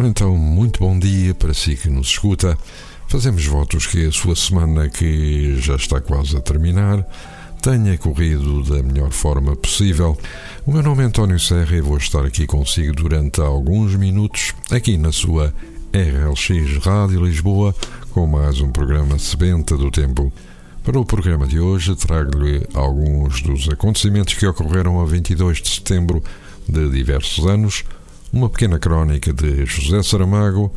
Ora então, muito bom dia para si que nos escuta. Fazemos votos que a sua semana, que já está quase a terminar, tenha corrido da melhor forma possível. O meu nome é António Serra e vou estar aqui consigo durante alguns minutos, aqui na sua RLX Rádio Lisboa, com mais um programa Sebenta do Tempo. Para o programa de hoje, trago-lhe alguns dos acontecimentos que ocorreram a 22 de setembro de diversos anos uma pequena crónica de José Saramago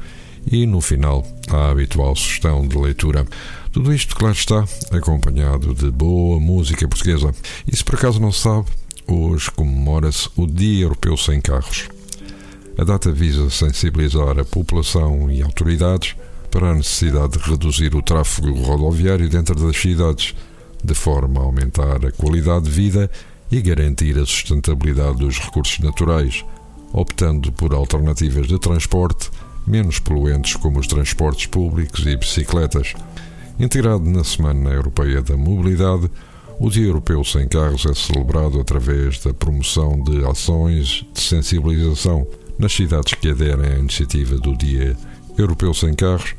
e, no final, a habitual sugestão de leitura. Tudo isto, claro está, acompanhado de boa música portuguesa. E se por acaso não sabe, hoje comemora-se o Dia Europeu Sem Carros. A data visa sensibilizar a população e autoridades para a necessidade de reduzir o tráfego rodoviário dentro das cidades, de forma a aumentar a qualidade de vida e garantir a sustentabilidade dos recursos naturais, optando por alternativas de transporte menos poluentes como os transportes públicos e bicicletas. Integrado na Semana Europeia da Mobilidade, o Dia Europeu Sem Carros é celebrado através da promoção de ações de sensibilização nas cidades que aderem à iniciativa do Dia Europeu Sem Carros.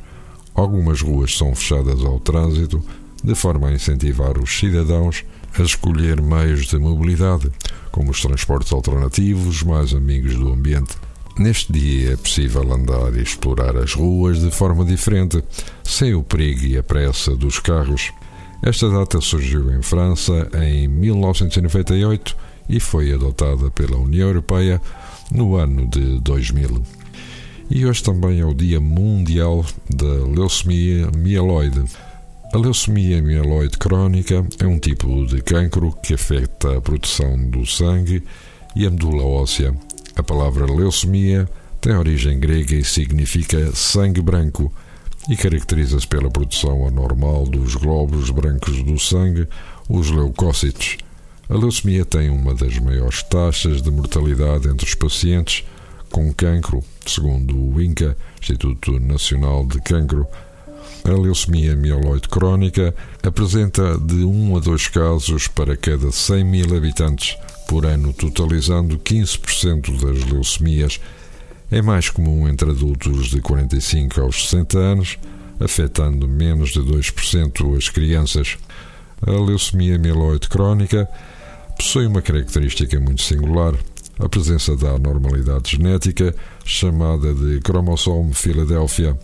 Algumas ruas são fechadas ao trânsito, de forma a incentivar os cidadãos a escolher meios de mobilidade, como os transportes alternativos, mais amigos do ambiente. Neste dia é possível andar e explorar as ruas de forma diferente, sem o perigo e a pressa dos carros. Esta data surgiu em França em 1998 e foi adotada pela União Europeia no ano de 2000. E hoje também é o Dia Mundial da Leucemia Mieloide. A leucemia mieloide crónica é um tipo de cancro que afeta a produção do sangue e a medula óssea. A palavra leucemia tem origem grega e significa sangue branco e caracteriza-se pela produção anormal dos glóbulos brancos do sangue, os leucócitos. A leucemia tem uma das maiores taxas de mortalidade entre os pacientes com cancro, segundo o INCA, Instituto Nacional de Cancro. A leucemia mieloide crónica apresenta de 1 a 2 casos para cada 100 mil habitantes por ano, totalizando 15% das leucemias. É mais comum entre adultos de 45 aos 60 anos, afetando menos de 2% as crianças. A leucemia mieloide crónica possui uma característica muito singular, a presença da anormalidade genética chamada de cromossomo Filadélfia.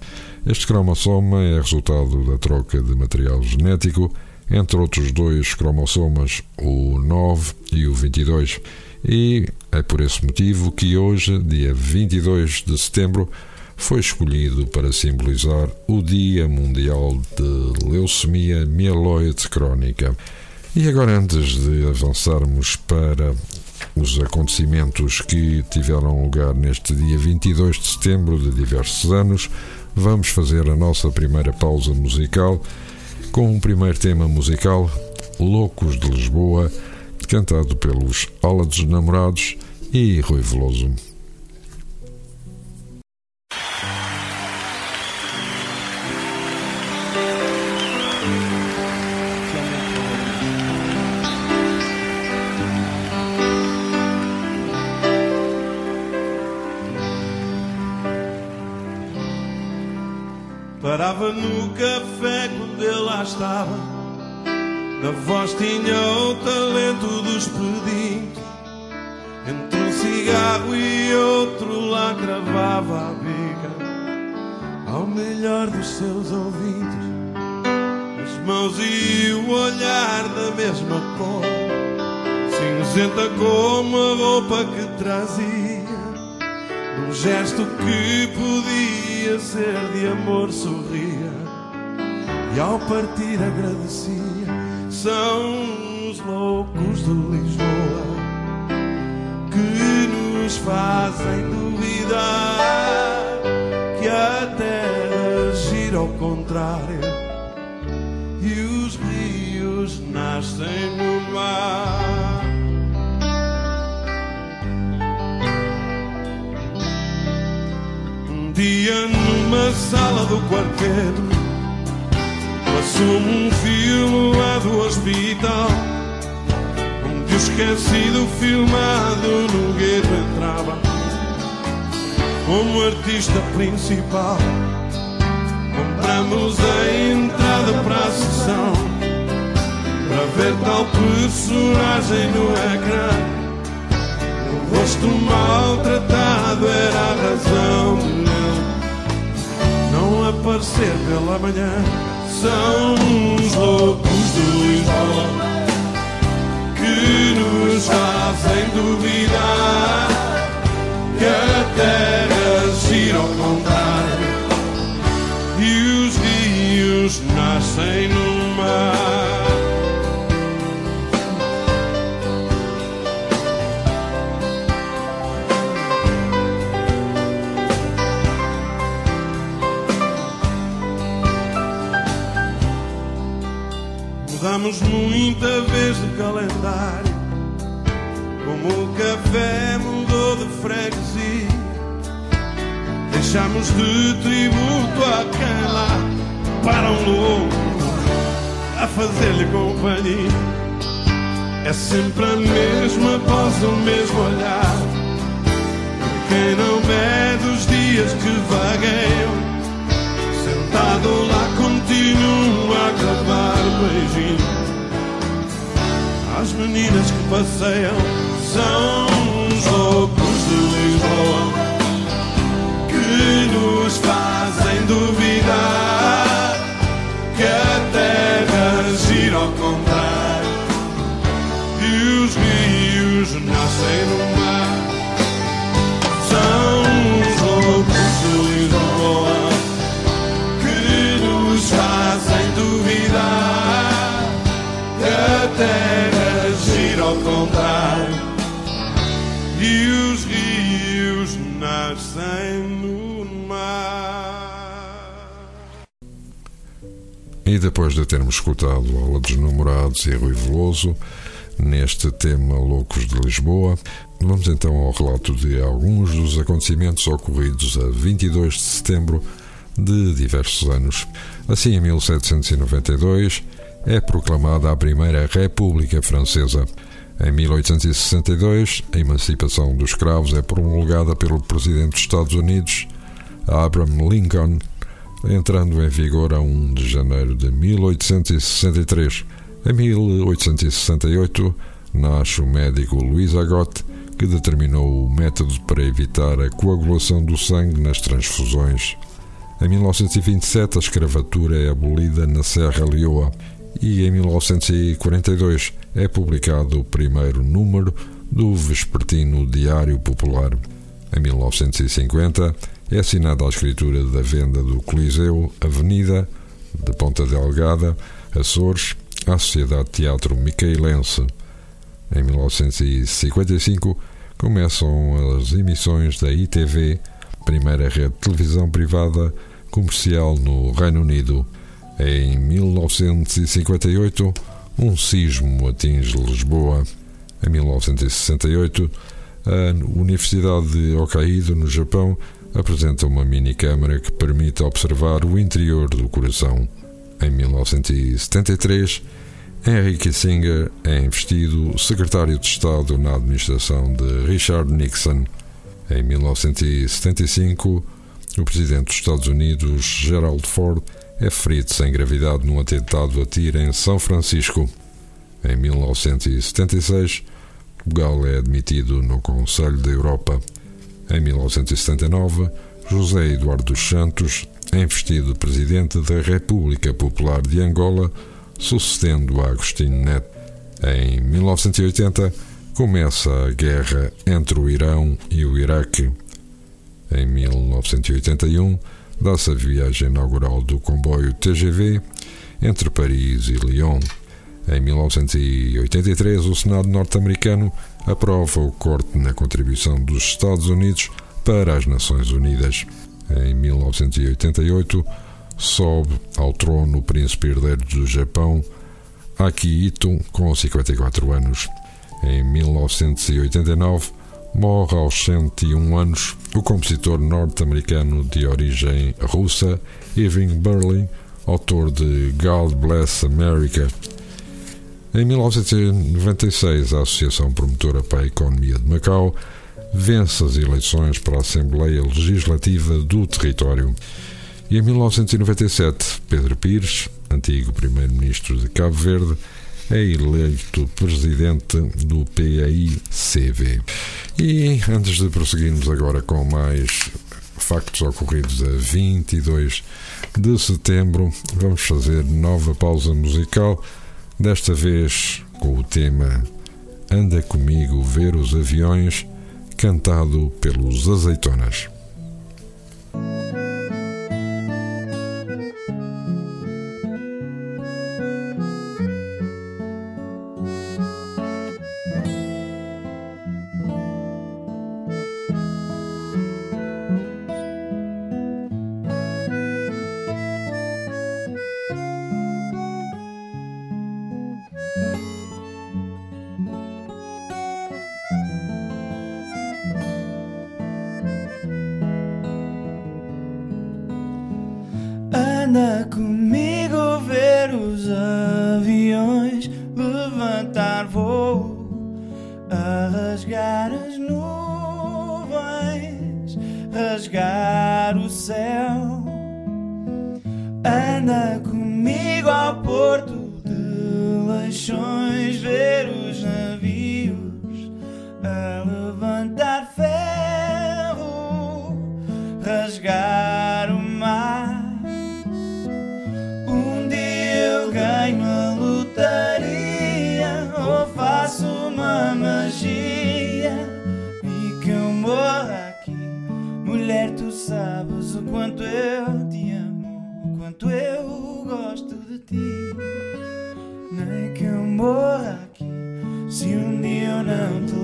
Este cromossoma é resultado da troca de material genético entre outros dois cromossomas, o 9 e o 22, e é por esse motivo que hoje, dia 22 de setembro, foi escolhido para simbolizar o Dia Mundial de Leucemia Mieloide Crónica. E agora, antes de avançarmos para os acontecimentos que tiveram lugar neste dia 22 de setembro de diversos anos, vamos fazer a nossa primeira pausa musical com um primeiro tema musical, Loucos de Lisboa, cantado pelos Ala dos Namorados e Rui Veloso. No café quando ele lá estava. Na voz tinha o talento dos pedinhos. Entre um cigarro e outro lá cravava a bica ao melhor dos seus ouvidos. As mãos e o olhar da mesma cor, cinzenta como a roupa que trazia. Num gesto que podia ser de amor, sorria e ao partir agradecia. São os loucos de Lisboa, fazem duvidar que a terra gira ao contrário e os rios nascem no numa sala do quarteto passou um filme lá do hospital onde o esquecido filmado no gueto entrava como artista principal. Compramos a entrada para a sessão para ver tal personagem no ecrã. O rosto maltratado era a razão aparecer pela manhã. São os loucos de Lisboa que nos fazem duvidar que a terra gira ao contrário e os rios nascem no mar. Muita vez de calendário, como o café mudou de freguesia. Deixamos de tributo a quem lá para um louco a fazer-lhe companhia. É sempre a mesma voz, o mesmo olhar. Quem não mede os dias que vagueiam Sentado lá continuo a gravar beijinho As meninas que passeiam depois de termos escutado Aula dos Namorados e Rui Veloso, neste tema Loucos de Lisboa, vamos então ao relato de alguns dos acontecimentos ocorridos a 22 de setembro de diversos anos. Assim, em 1792, é proclamada a Primeira República Francesa. Em 1862, a emancipação dos escravos é promulgada pelo presidente dos Estados Unidos, Abraham Lincoln, entrando em vigor a 1 de janeiro de 1863. Em 1868, nasce o médico Louis Agot, que determinou o método para evitar a coagulação do sangue nas transfusões. Em 1927, a escravatura é abolida na Serra Leoa e em 1942 é publicado o primeiro número do Vespertino Diário Popular. Em 1950 é assinada a escritura da venda do Coliseu Avenida de Ponta Delgada, Açores, à Sociedade Teatro Micaelense. Em 1955 começam as emissões da ITV, primeira rede de televisão privada comercial no Reino Unido. Em 1958, um sismo atinge Lisboa. Em 1968, a Universidade de Hokkaido, no Japão, apresenta uma mini-câmara que permite observar o interior do coração. Em 1973, Henry Kissinger é investido secretário de Estado na administração de Richard Nixon. Em 1975, o presidente dos Estados Unidos, Gerald Ford, é ferido sem gravidade num atentado a tiro em São Francisco. Em 1976, Portugal é admitido no Conselho da Europa. Em 1979, José Eduardo dos Santos é investido presidente da República Popular de Angola, sucedendo a Agostinho Neto. Em 1980, começa a guerra entre o Irão e o Iraque. Em 1981, dá-se a viagem inaugural do comboio TGV entre Paris e Lyon. Em 1983, o Senado norte-americano aprova o corte na contribuição dos Estados Unidos para as Nações Unidas. Em 1988, sobe ao trono o príncipe herdeiro do Japão, Akihito, com 54 anos. Em 1989, morre aos 101 anos o compositor norte-americano de origem russa Irving Berlin, autor de God Bless America. Em 1996, a Associação Promotora para a Economia de Macau vence as eleições para a Assembleia Legislativa do território. E em 1997, Pedro Pires, antigo primeiro-ministro de Cabo Verde, é eleito presidente do PAICV. E antes de prosseguirmos agora com mais factos ocorridos a 22 de setembro, vamos fazer nova pausa musical, desta vez com o tema Anda comigo ver os aviões, cantado pelos Azeitonas. Levantar voo, a rasgar as nuvens, rasgar o céu. Anda comigo ao porto de Leixões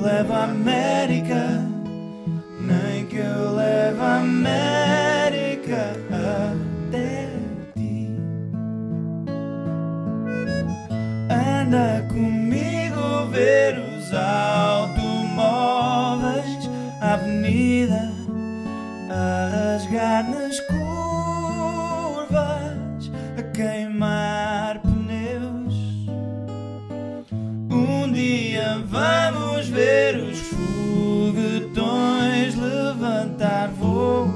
levo à América. Nem que eu leve a América até ti. Anda comigo ver os automóveis, a avenida a rasgar nas curvas, a queimar ver os foguetões levantar voo,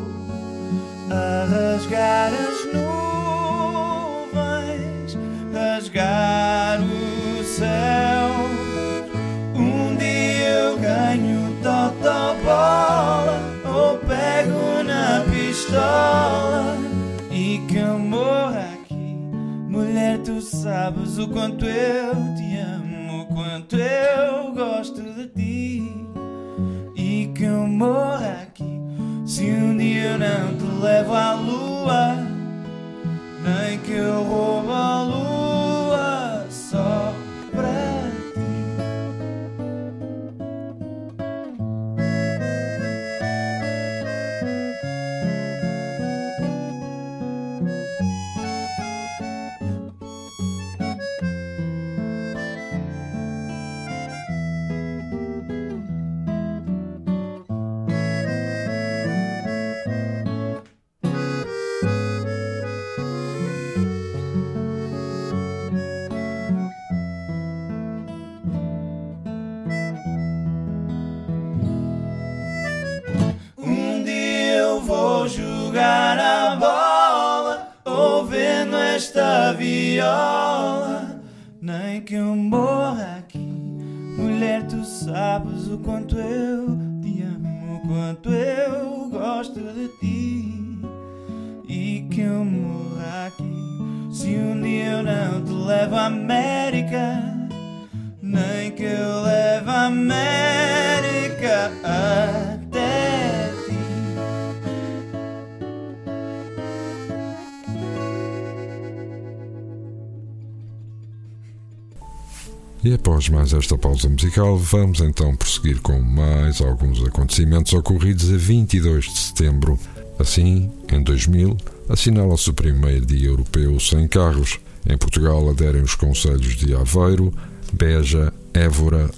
a rasgar as nuvens, rasgar o céu. Um dia eu ganho totobola ou pego na pistola e que morra aqui. Mulher, tu sabes o quanto eu não após mais esta pausa musical, vamos então prosseguir com mais alguns acontecimentos ocorridos a 22 de setembro. Assim, em 2000, assinala-se o primeiro Dia Europeu sem carros. Em Portugal aderem os conselhos de Aveiro, Beja, Évora,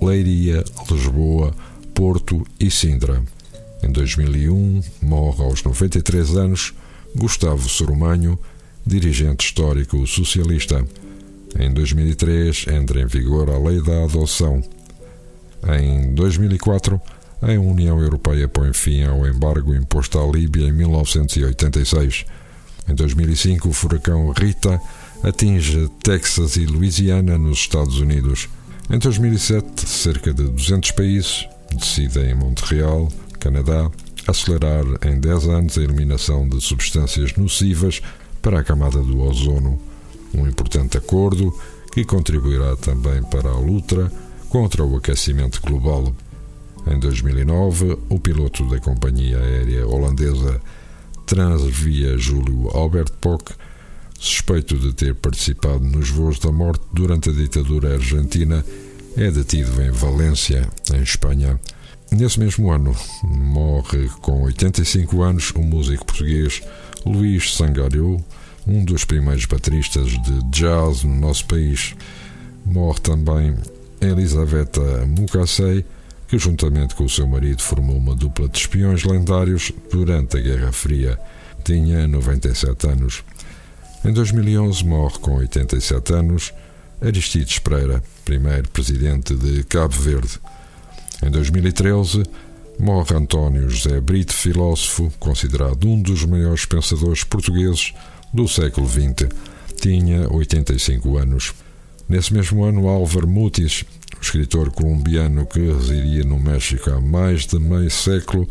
Leiria, Lisboa, Porto e Sintra. Em 2001, morre aos 93 anos Gustavo Sorumanho, dirigente histórico socialista. Em 2003 entra em vigor a Lei da Adoção. Em 2004, a União Europeia põe fim ao embargo imposto à Líbia em 1986. Em 2005, o furacão Rita atinge Texas e Louisiana, nos Estados Unidos. Em 2007, cerca de 200 países decidem em Montreal, Canadá, acelerar em 10 anos a eliminação de substâncias nocivas para a camada do ozono um importante acordo que contribuirá também para a luta contra o aquecimento global. Em 2009, o piloto da companhia aérea holandesa Transvia Júlio Albert Pock, suspeito de ter participado nos voos da morte durante a ditadura argentina, é detido em Valência, em Espanha. Nesse mesmo ano, morre com 85 anos o músico português Luís Sangalhou, um dos primeiros bateristas de jazz no nosso país. Morre também Elisaveta Mukassei, que juntamente com o seu marido formou uma dupla de espiões lendários durante a Guerra Fria. Tinha 97 anos. Em 2011 morre com 87 anos Aristides Pereira, primeiro presidente de Cabo Verde. Em 2013 morre António José Brito, filósofo, considerado um dos maiores pensadores portugueses do século XX. Tinha 85 anos. Nesse mesmo ano, Álvaro Mutis, escritor colombiano que residia no México há mais de meio século,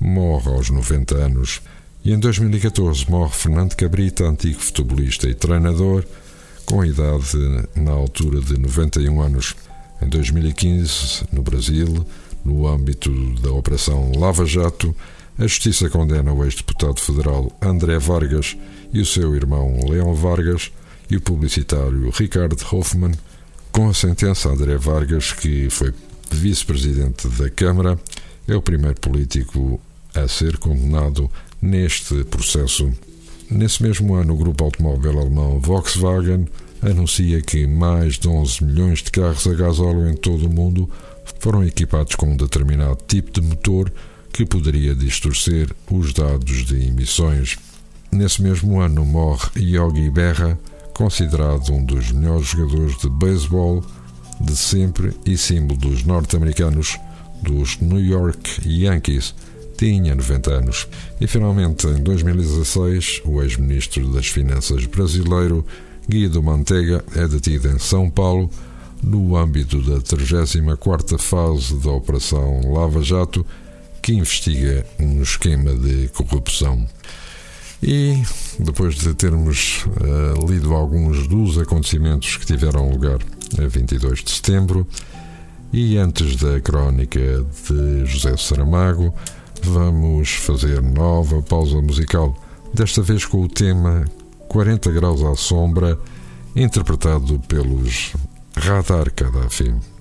morre aos 90 anos. E em 2014 morre Fernando Cabrita, antigo futebolista e treinador, com idade na altura de 91 anos. Em 2015, no Brasil, no âmbito da Operação Lava Jato, a Justiça condena o ex-deputado federal André Vargas e o seu irmão Leão Vargas e o publicitário Ricardo Hoffman. Com a sentença, André Vargas, que foi vice-presidente da Câmara, é o primeiro político a ser condenado neste processo. Nesse mesmo ano, o grupo automóvel alemão Volkswagen anuncia que mais de 11 milhões de carros a gasóleo em todo o mundo foram equipados com um determinado tipo de motor que poderia distorcer os dados de emissões. Nesse mesmo ano morre Yogi Berra, considerado um dos melhores jogadores de beisebol de sempre e símbolo dos norte-americanos dos New York Yankees. Tinha 90 anos. E finalmente, em 2016, o ex-ministro das Finanças brasileiro Guido Mantega é detido em São Paulo no âmbito da 34ª fase da Operação Lava Jato que investiga um esquema de corrupção. E depois de termos uh, lido alguns dos acontecimentos que tiveram lugar a 22 de setembro, e antes da crónica de José Saramago, vamos fazer nova pausa musical, desta vez com o tema 40 Graus à Sombra, interpretado pelos Radar Gaddafi.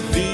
the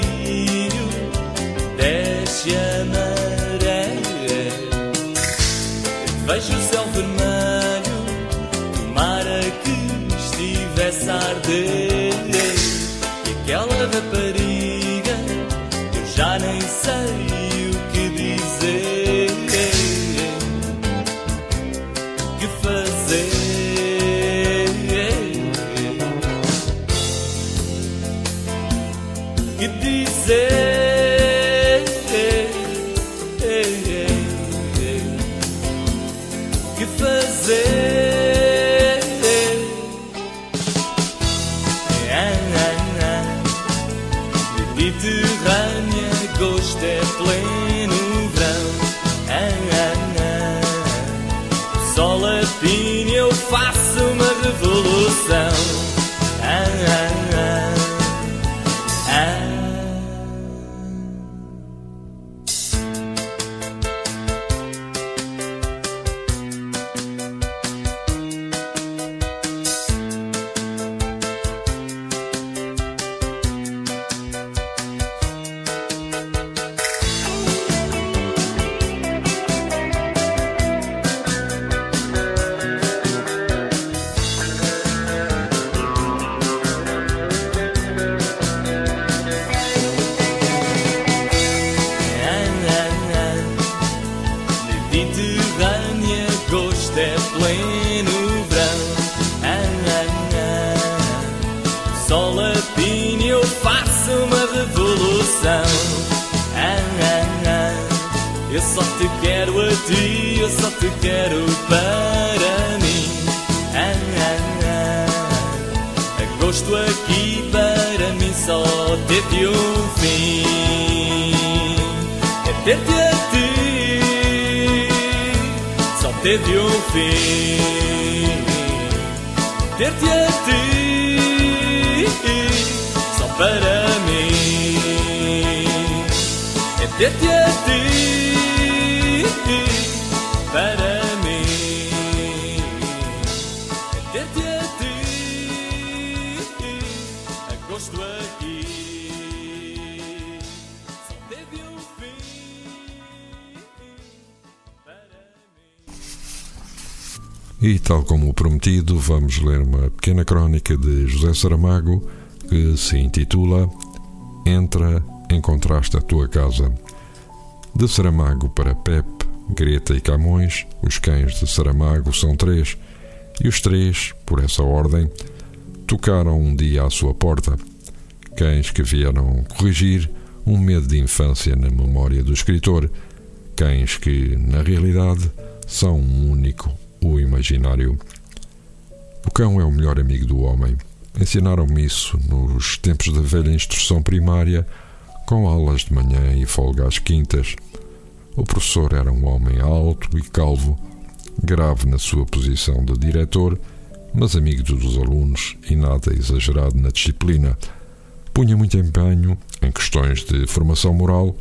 para mim. É ter-te a ti, para mim. É ter-te a ti, agosto aqui. Só teve um fim para mim. E tal como prometido, vamos ler uma pequena crónica de José Saramago que se intitula Entra, encontraste a tua casa. De Saramago para Pep, Greta e Camões, os cães de Saramago são três, e os três, por essa ordem, tocaram um dia à sua porta. Cães que vieram corrigir um medo de infância na memória do escritor, cães que, na realidade, são um único, o imaginário. O cão é o melhor amigo do homem. Ensinaram-me isso nos tempos da velha instrução primária, com aulas de manhã e folga às quintas. O professor era um homem alto e calvo, grave na sua posição de diretor, mas amigo dos alunos e nada exagerado na disciplina. Punha muito empenho em questões de formação moral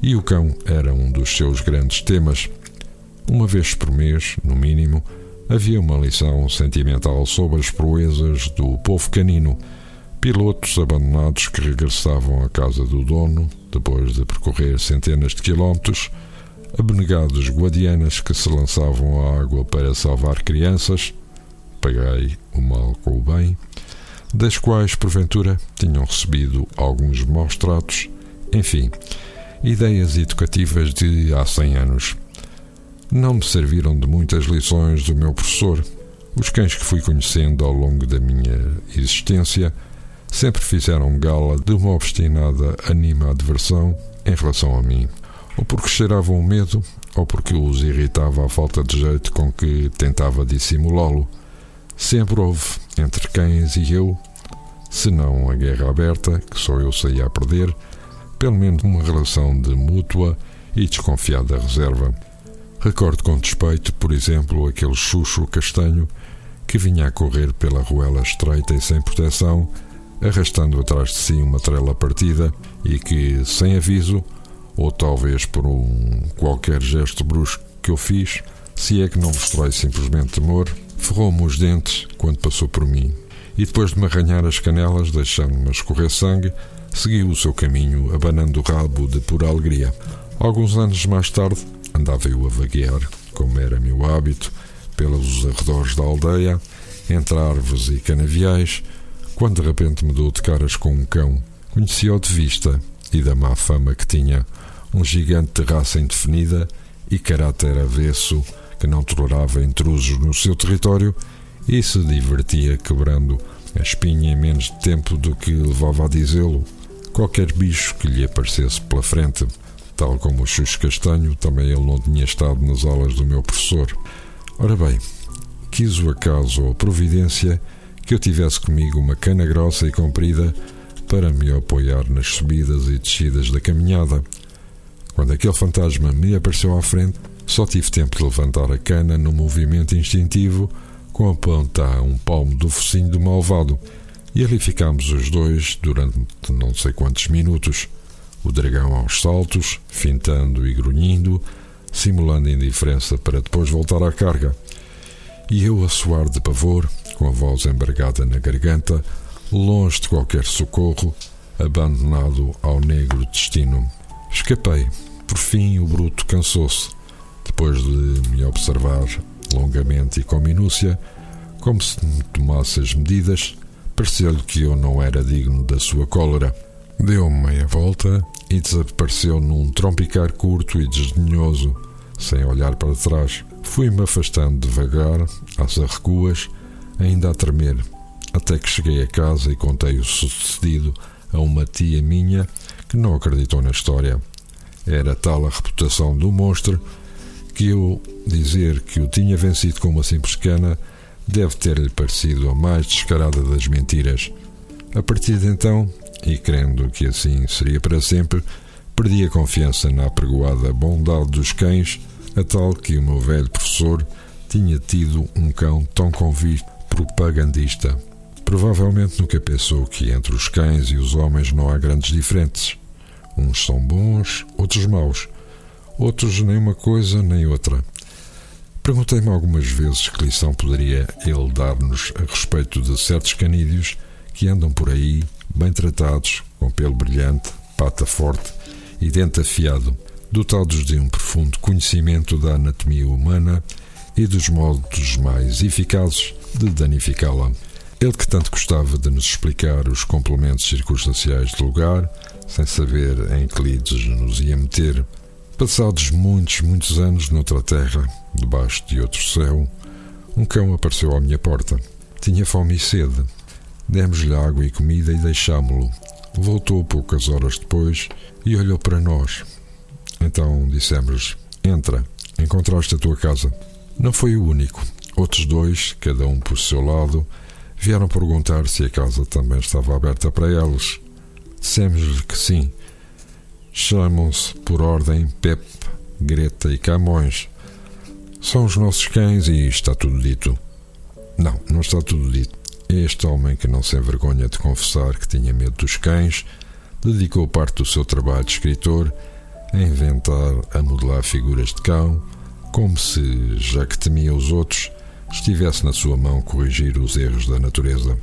e o cão era um dos seus grandes temas. Uma vez por mês, no mínimo, havia uma lição sentimental sobre as proezas do povo canino, pilotos abandonados que regressavam à casa do dono depois de percorrer centenas de quilómetros, abnegados guardianas que se lançavam à água para salvar crianças, paguei o mal com o bem, das quais, porventura, tinham recebido alguns maus tratos, enfim, ideias educativas de há cem anos. Não me serviram de muitas lições do meu professor. Os cães que fui conhecendo ao longo da minha existência sempre fizeram gala de uma obstinada animadversão em relação a mim, ou porque cheiravam o medo, ou porque os irritava a falta de jeito com que tentava dissimulá-lo. Sempre houve, entre cães e eu, se não a guerra aberta, que só eu saía a perder, pelo menos uma relação de mútua e desconfiada reserva. Recordo com despeito, por exemplo, aquele chucho castanho que vinha a correr pela ruela estreita e sem proteção, arrastando atrás de si uma trela partida e que, sem aviso, ou talvez por um qualquer gesto brusco que eu fiz, se é que não mostrei simplesmente temor, ferrou-me os dentes quando passou por mim. E depois de me arranhar as canelas, deixando-me escorrer sangue, seguiu o seu caminho, abanando o rabo de pura alegria. Alguns anos mais tarde, andava eu a vaguear, como era meu hábito, pelos arredores da aldeia, entre árvores e canaviais, quando de repente me dou de caras com um cão. Conheci-o de vista e da má fama que tinha, um gigante de raça indefinida e caráter avesso que não tolerava intrusos no seu território e se divertia quebrando a espinha em menos tempo do que levava a dizê-lo. Qualquer bicho que lhe aparecesse pela frente, tal como o Xuxo Castanho, também ele não tinha estado nas aulas do meu professor. Ora bem, quis o acaso ou a providência que eu tivesse comigo uma cana grossa e comprida para me apoiar nas subidas e descidas da caminhada. Quando aquele fantasma me apareceu à frente, só tive tempo de levantar a cana num movimento instintivo com a ponta a um palmo do focinho do malvado, e ali ficámos os dois durante não sei quantos minutos, o dragão aos saltos, fintando e grunhindo, simulando indiferença para depois voltar à carga, e eu a suar de pavor, com a voz embargada na garganta, longe de qualquer socorro, abandonado ao negro destino. Escapei. Por fim, o bruto cansou-se, depois de me observar longamente e com minúcia, como se me tomasse as medidas, pareceu-lhe que eu não era digno da sua cólera. Deu-me meia volta e desapareceu num trompicar curto e desdenhoso, sem olhar para trás. Fui-me afastando devagar, às arrecuas, ainda a tremer, até que cheguei a casa e contei o sucedido a uma tia minha que não acreditou na história. Era tal a reputação do monstro que eu dizer que o tinha vencido com uma simples cana deve ter-lhe parecido a mais descarada das mentiras. A partir de então, e crendo que assim seria para sempre, perdi a confiança na apregoada bondade dos cães, a tal que o meu velho professor tinha tido um cão tão convicto propagandista. Provavelmente nunca pensou que entre os cães e os homens não há grandes diferenças. Uns são bons, outros maus outros nem uma coisa nem outra. Perguntei-me algumas vezes que lição poderia ele dar-nos a respeito de certos canídeos que andam por aí, bem tratados, com pelo brilhante, pata forte e dente afiado, dotados de um profundo conhecimento da anatomia humana e dos modos mais eficazes de danificá-la. Ele que tanto gostava de nos explicar os complementos circunstanciais do lugar, sem saber em que lides nos ia meter, Passados muitos, muitos anos noutra terra, debaixo de outro céu, um cão apareceu à minha porta. Tinha fome e sede. Demos-lhe água e comida e deixámo-lo. Voltou poucas horas depois e olhou para nós. Então dissemos: Entra, encontraste a tua casa. Não foi o único. Outros dois, cada um por seu lado, vieram perguntar se a casa também estava aberta para eles. Dissemos-lhe que sim Chamam-se por ordem Pep, Greta e Camões. São os nossos cães e está tudo dito. Não, não está tudo dito. Este homem que não se envergonha de confessar que tinha medo dos cães dedicou parte do seu trabalho de escritor a inventar, a modelar figuras de cão, como se, já que temia os outros, estivesse na sua mão corrigir os erros da natureza.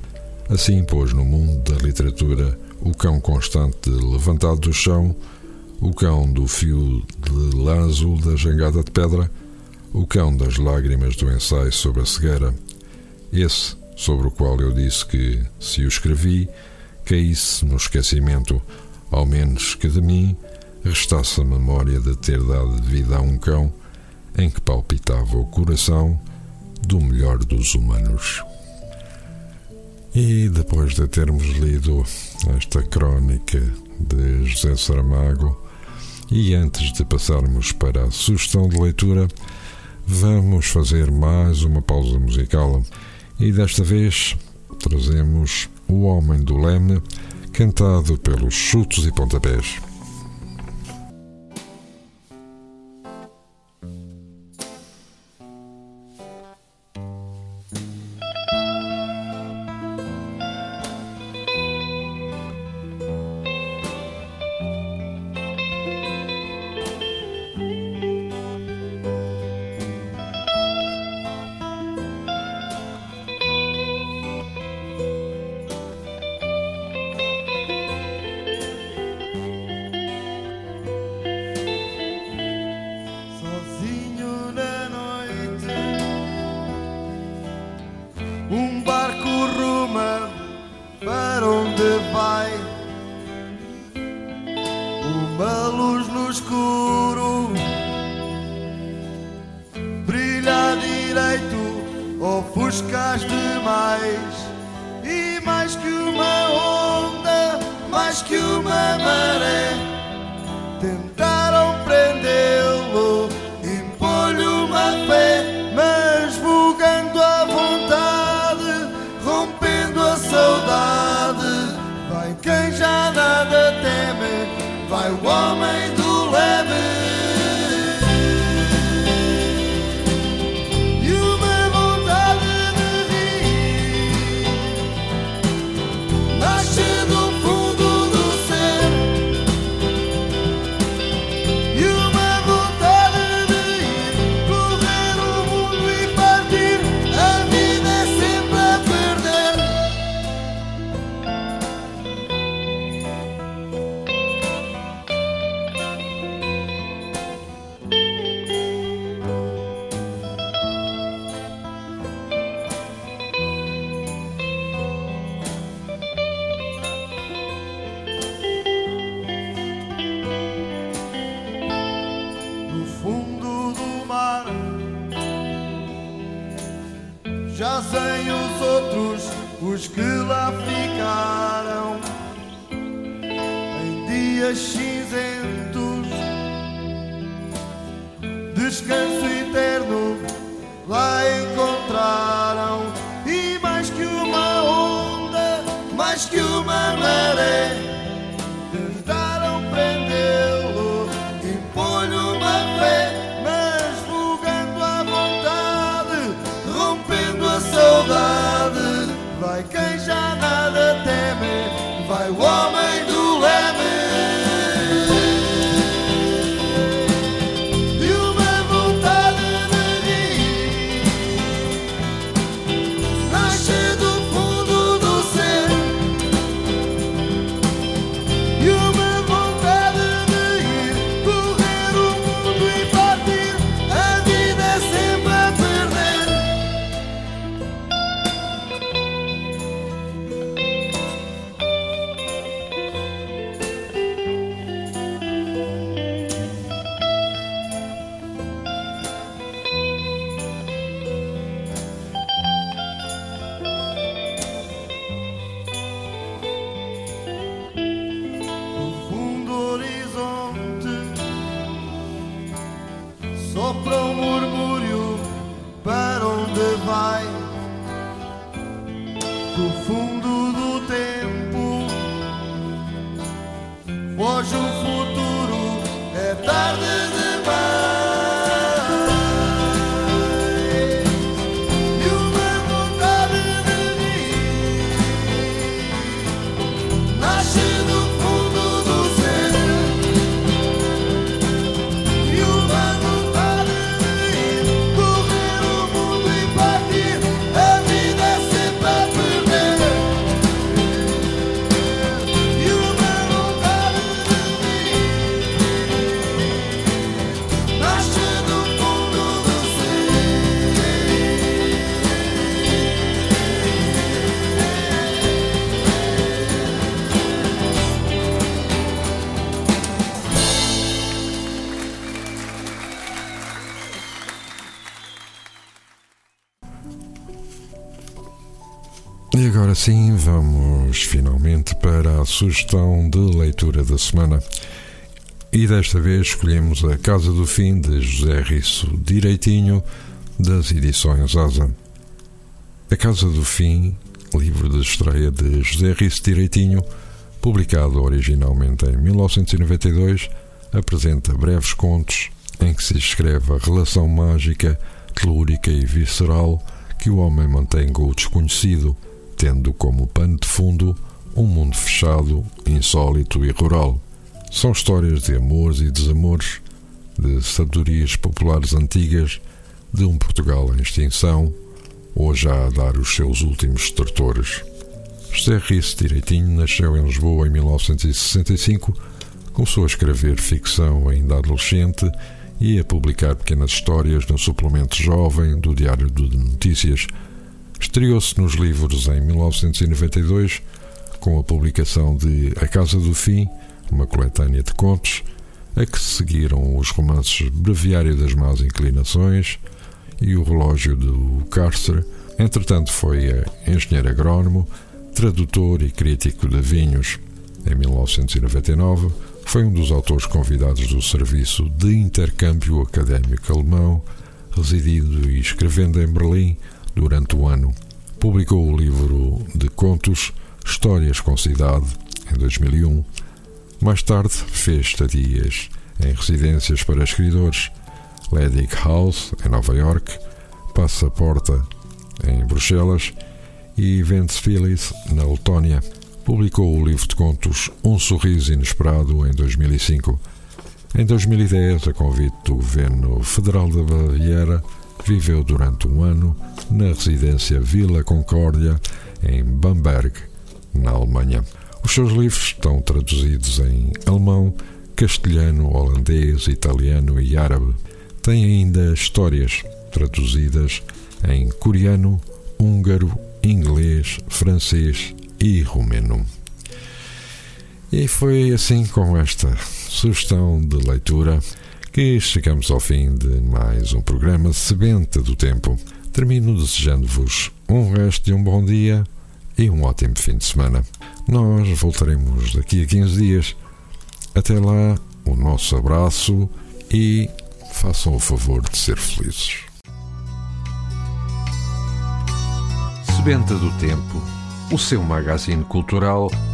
Assim pôs no mundo da literatura o cão constante levantado do chão o cão do fio de lã azul da jangada de pedra, o cão das lágrimas do ensaio sobre a cegueira, esse sobre o qual eu disse que, se o escrevi, caísse no esquecimento, ao menos que de mim restasse a memória de ter dado vida a um cão em que palpitava o coração do melhor dos humanos. E depois de termos lido esta crónica de José Saramago, e antes de passarmos para a sugestão de leitura, vamos fazer mais uma pausa musical. E desta vez trazemos O Homem do Leme, cantado pelos Chutos e Pontapés. Mais que uma maré, Já sem os outros, os que lá ficaram em dias cinzentos, descanso eterno lá encontraram. Agora sim, vamos finalmente para a sugestão de leitura da semana. E desta vez escolhemos A Casa do Fim de José Risso Direitinho, das edições Asa. A Casa do Fim, livro de estreia de José Risso Direitinho, publicado originalmente em 1992, apresenta breves contos em que se descreve a relação mágica, telúrica e visceral que o homem mantém com o desconhecido, tendo como pano de fundo um mundo fechado, insólito e rural. São histórias de amores e desamores, de sabedorias populares antigas, de um Portugal em extinção, já a dar os seus últimos estertores. José Risso Direitinho nasceu em Lisboa em 1965, começou a escrever ficção ainda adolescente e a publicar pequenas histórias no suplemento jovem do Diário de Notícias. Estreou-se nos livros em 1992 com a publicação de A Casa do Fim, uma coletânea de contos, a que seguiram os romances Breviário das Más Inclinações e O Relógio do Cárcere. Entretanto, foi engenheiro agrónomo, tradutor e crítico de vinhos. Em 1999, foi um dos autores convidados do Serviço de Intercâmbio Académico Alemão, residindo e escrevendo em Berlim durante o ano. Publicou o livro de contos Histórias com Cidade em 2001. Mais tarde fez estadias em residências para escritores, Ledig House em Nova York, Passaporta em Bruxelas e Ventspils na Letónia. Publicou o livro de contos Um Sorriso Inesperado em 2005. Em 2010, a convite do Governo Federal da Baviera, viveu durante um ano na residência Vila Concórdia, em Bamberg, na Alemanha. Os seus livros estão traduzidos em alemão, castelhano, holandês, italiano e árabe. Tem ainda histórias traduzidas em coreano, húngaro, inglês, francês e romeno. E foi assim com esta sugestão de leitura que chegamos ao fim de mais um programa Sebenta do Tempo. Termino desejando-vos um resto de um bom dia e um ótimo fim de semana. Nós voltaremos daqui a 15 dias. Até lá, o nosso abraço e façam o favor de ser felizes. Sebenta do Tempo, o seu magazine cultural,